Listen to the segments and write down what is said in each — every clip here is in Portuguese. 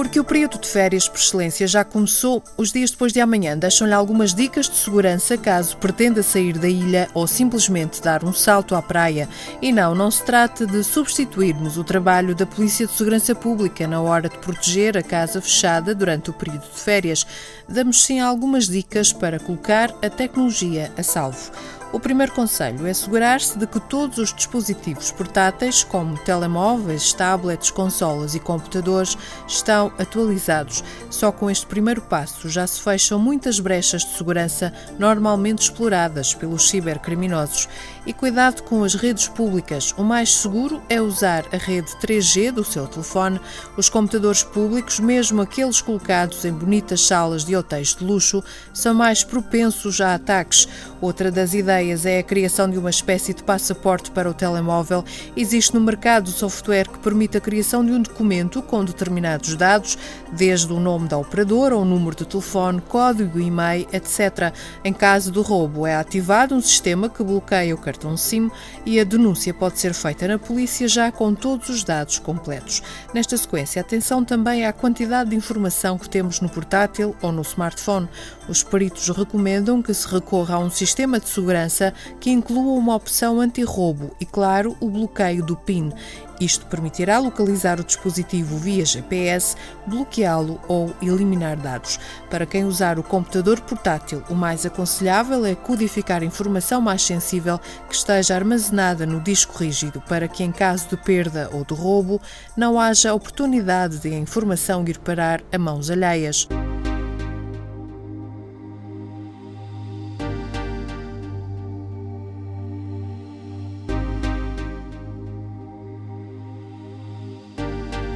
Porque o período de férias por excelência já começou, os dias depois de amanhã deixam-lhe algumas dicas de segurança caso pretenda sair da ilha ou simplesmente dar um salto à praia. E não, não se trata de substituirmos o trabalho da Polícia de Segurança Pública na hora de proteger a casa fechada durante o período de férias. Damos sim algumas dicas para colocar a tecnologia a salvo. O primeiro conselho é assegurar-se de que todos os dispositivos portáteis, como telemóveis, tablets, consolas e computadores, estão atualizados. Só com este primeiro passo já se fecham muitas brechas de segurança normalmente exploradas pelos cibercriminosos. E cuidado com as redes públicas. O mais seguro é usar a rede 3G do seu telefone. Os computadores públicos, mesmo aqueles colocados em bonitas salas de hotéis de luxo, são mais propensos a ataques. Outra das ideias é a criação de uma espécie de passaporte para o telemóvel. Existe no mercado software que permite a criação de um documento com determinados dados, desde o nome da operadora, o número de telefone, código e-mail, etc. Em caso do roubo, é ativado um sistema que bloqueia o cartão SIM e a denúncia pode ser feita na polícia já com todos os dados completos. Nesta sequência, atenção também à quantidade de informação que temos no portátil ou no smartphone. Os peritos recomendam que se recorra a um sistema de segurança que inclua uma opção anti-roubo e, claro, o bloqueio do PIN. Isto permitirá localizar o dispositivo via GPS, bloqueá-lo ou eliminar dados. Para quem usar o computador portátil, o mais aconselhável é codificar informação mais sensível que esteja armazenada no disco rígido, para que, em caso de perda ou de roubo, não haja oportunidade de a informação ir parar a mãos alheias.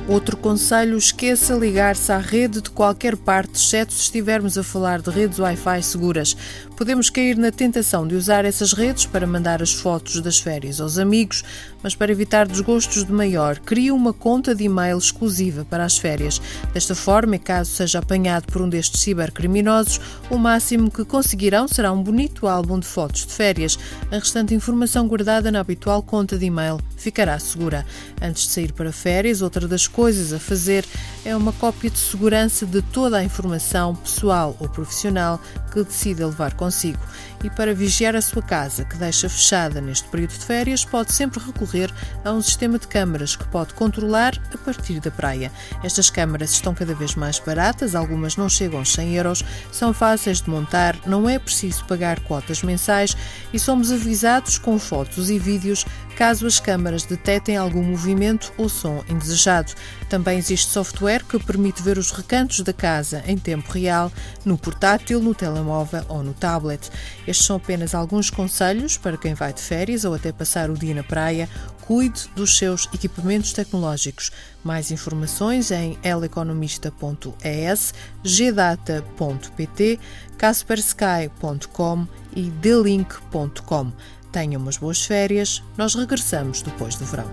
Outro conselho: esqueça ligar-se à rede de qualquer parte, exceto se estivermos a falar de redes Wi-Fi seguras. Podemos cair na tentação de usar essas redes para mandar as fotos das férias aos amigos, mas para evitar desgostos de maior, crie uma conta de e-mail exclusiva para as férias. Desta forma, caso seja apanhado por um destes cibercriminosos, o máximo que conseguirão será um bonito álbum de fotos de férias. A restante informação guardada na habitual conta de e-mail ficará segura. Antes de sair para férias, outra das coisas a fazer é uma cópia de segurança de toda a informação pessoal ou profissional que decida levar consigo. E para vigiar a sua casa, que deixa fechada neste período de férias, pode sempre recorrer a um sistema de câmaras que pode controlar a partir da praia. Estas câmaras estão cada vez mais baratas, algumas não chegam aos 100 euros, são fáceis de montar, não é preciso pagar cotas mensais e somos avisados com fotos e vídeos caso as câmaras detectem algum movimento ou som indesejado. Também existe software que permite ver os recantos da casa em tempo real, no portátil, no telemóvel ou no tablet. Estes são apenas alguns conselhos para quem vai de férias ou até passar o dia na praia. Cuide dos seus equipamentos tecnológicos. Mais informações em eleconomista.es, gdata.pt, caspersky.com e delink.com. Tenham umas boas férias, nós regressamos depois do verão.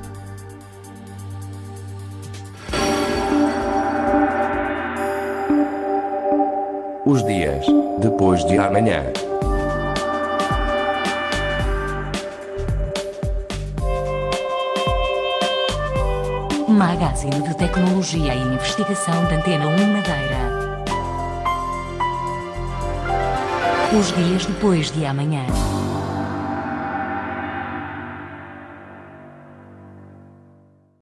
Os dias depois de amanhã. Magazine de Tecnologia e Investigação da Antena 1 Madeira. Os dias depois de amanhã.